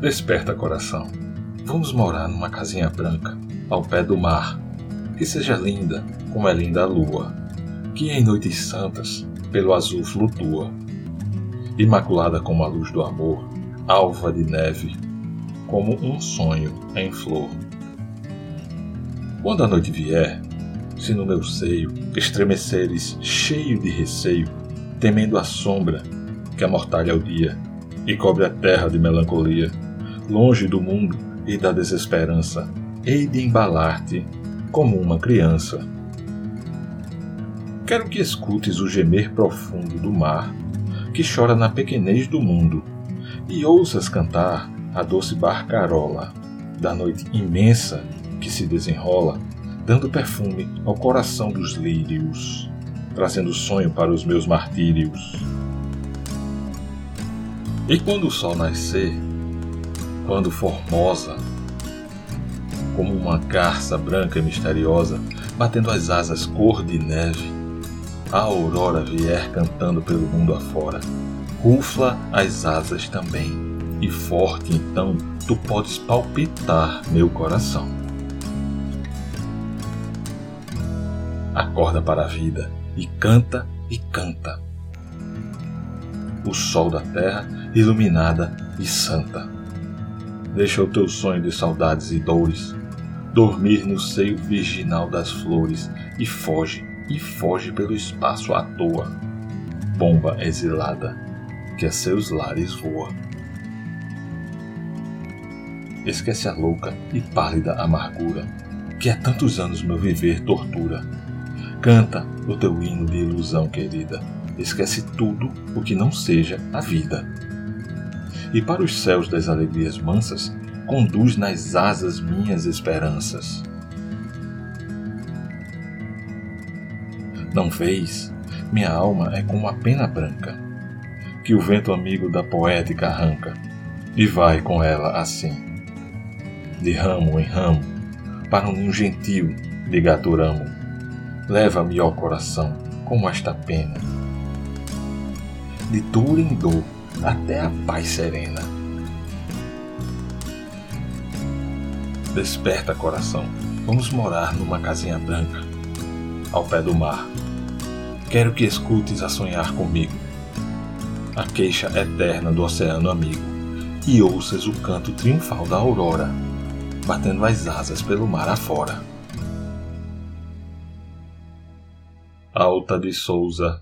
Desperta, coração. Vamos morar numa casinha branca, ao pé do mar, que seja linda como é linda a lua, que em noites santas pelo azul flutua, imaculada como a luz do amor, alva de neve, como um sonho em flor. Quando a noite vier, se no meu seio estremeceres cheio de receio, temendo a sombra que amortalha o dia e cobre a terra de melancolia, longe do mundo e da desesperança, hei de embalar-te como uma criança. Quero que escutes o gemer profundo do mar, que chora na pequenez do mundo, e ouças cantar a doce barcarola da noite imensa que se desenrola, dando perfume ao coração dos lírios, trazendo sonho para os meus martírios. E quando o sol nascer, quando formosa, como uma garça branca e misteriosa, batendo as asas cor de neve, a aurora vier cantando pelo mundo afora, rufla as asas também, e forte então tu podes palpitar meu coração. Acorda para a vida e canta e canta. O sol da terra iluminada e santa Deixa o teu sonho de saudades e dores dormir no seio virginal das flores e foge, e foge pelo espaço à toa. Bomba exilada que a seus lares voa. Esquece a louca e pálida amargura que há tantos anos meu viver tortura. Canta o teu hino de ilusão querida. Esquece tudo o que não seja a vida e para os céus das alegrias mansas, conduz nas asas minhas esperanças. Não vês? Minha alma é como a pena branca, que o vento amigo da poética arranca, e vai com ela assim, de ramo em ramo, para um ninho gentil de gaturamo. Leva-me, ó coração, como esta pena, de dor em dor, até a paz serena. Desperta, coração. Vamos morar numa casinha branca, ao pé do mar. Quero que escutes a sonhar comigo a queixa eterna do oceano amigo e ouças o canto triunfal da aurora, batendo as asas pelo mar afora. Alta de Souza